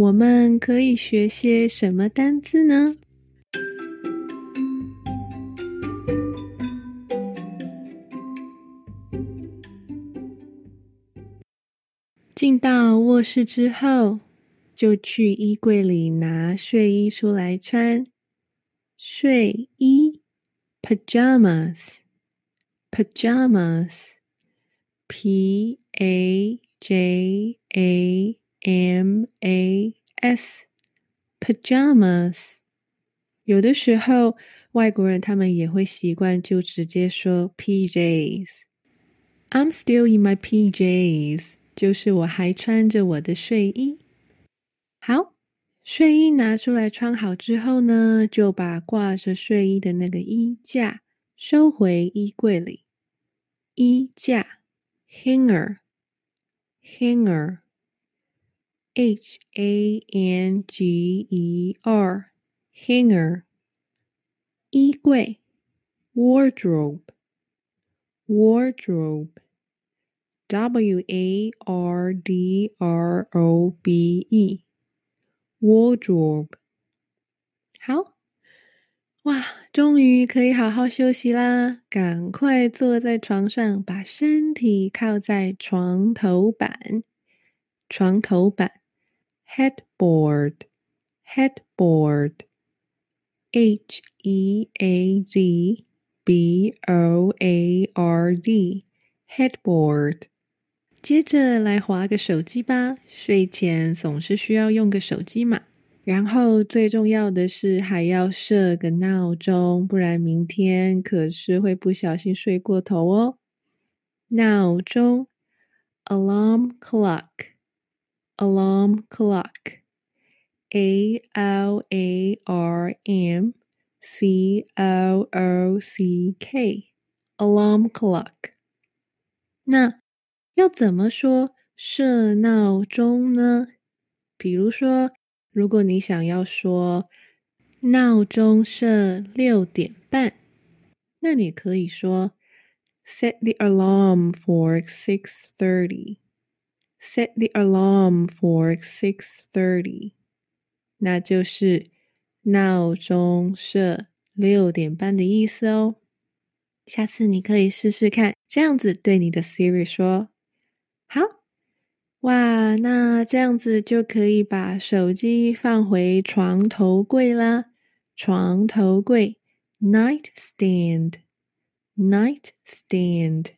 我们可以学些什么单词呢？进到卧室之后，就去衣柜里拿睡衣出来穿。睡衣，pajamas，pajamas，p a j a m a s，pajamas。有的时候外国人他们也会习惯就直接说 PJs。I'm still in my PJs，就是我还穿着我的睡衣。好，睡衣拿出来穿好之后呢，就把挂着睡衣的那个衣架收回衣柜里。衣架，hanger，hanger。H A N G E R hanger 衣柜 wardrobe wardrobe W A R D R O B E wardrobe 好哇，终于可以好好休息啦！赶快坐在床上，把身体靠在床头板，床头板。Headboard, headboard, H E A D B O A R D, headboard。接着来划个手机吧，睡前总是需要用个手机嘛。然后最重要的是还要设个闹钟，不然明天可是会不小心睡过头哦。闹钟，alarm clock。Alarm clock, A L A R M C O O C K, alarm clock。那要怎么说设闹钟呢？比如说，如果你想要说闹钟设六点半，那你可以说 Set the alarm for six thirty。 Set the alarm for six thirty，那就是闹钟设六点半的意思哦。下次你可以试试看，这样子对你的 Siri 说。好，哇，那这样子就可以把手机放回床头柜啦。床头柜，nightstand，nightstand。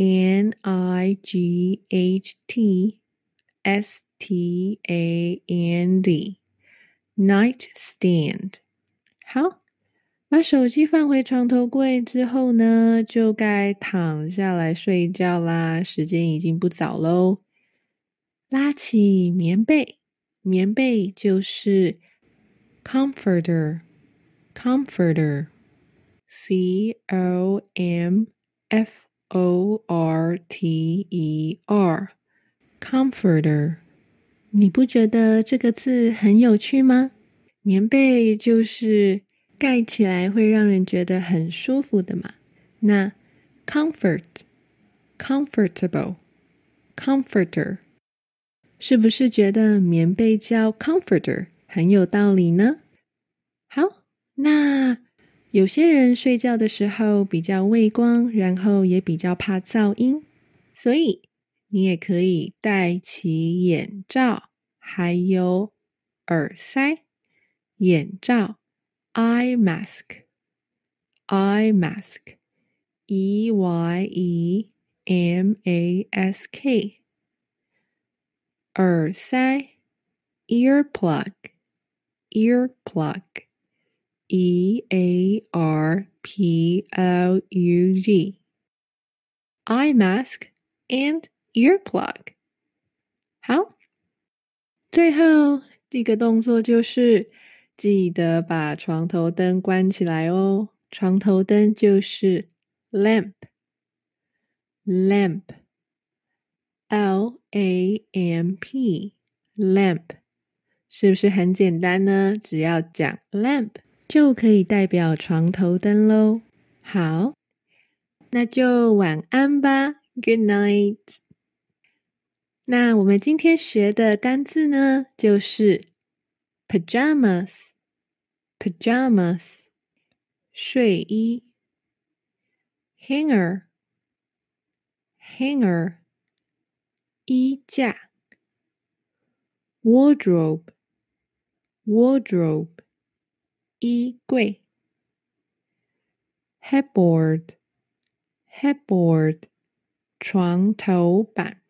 N I G H T S T A N D，nightstand。好，把手机放回床头柜之后呢，就该躺下来睡觉啦。时间已经不早喽，拉起棉被，棉被就是 comforter，comforter，C O M F。O R T E R，comforter，你不觉得这个字很有趣吗？棉被就是盖起来会让人觉得很舒服的嘛。那 comfort，comfortable，comforter，是不是觉得棉被叫 comforter 很有道理呢？好，那。有些人睡觉的时候比较畏光，然后也比较怕噪音，所以你也可以戴起眼罩，还有耳塞。眼罩，eye mask，eye mask，e y e m a s k。耳塞，ear plug，ear plug。E A R P L U G，eye mask and ear plug。好， 最后一个动作就是记得把床头灯关起来哦。床头灯就是 lamp，lamp，L A M P，lamp，是不是很简单呢？只要讲 lamp 就可以代表床头灯喽。好，那就晚安吧，Good night。那我们今天学的单字呢，就是 pajamas，pajamas，睡衣，hanger，hanger，衣架，wardrobe，wardrobe，衣柜，headboard，headboard，床头板。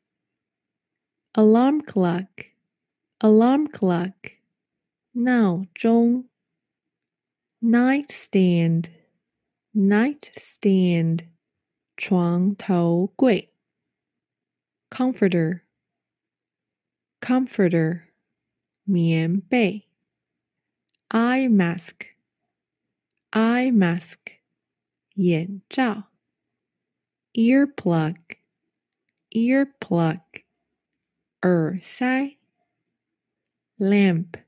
Alarm clock, alarm clock，闹钟。Nightstand, nightstand，床头柜。Comforter, comforter，棉被。 Eye mask, eye mask，眼罩。Earplug, earplug。耳塞，lamp，lamp，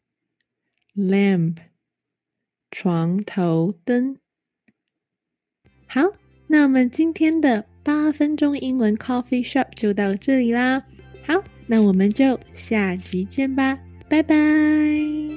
床头灯。好，那我们今天的八分钟英文 Coffee Shop 就到这里啦。好，那我们就下期见吧，拜拜。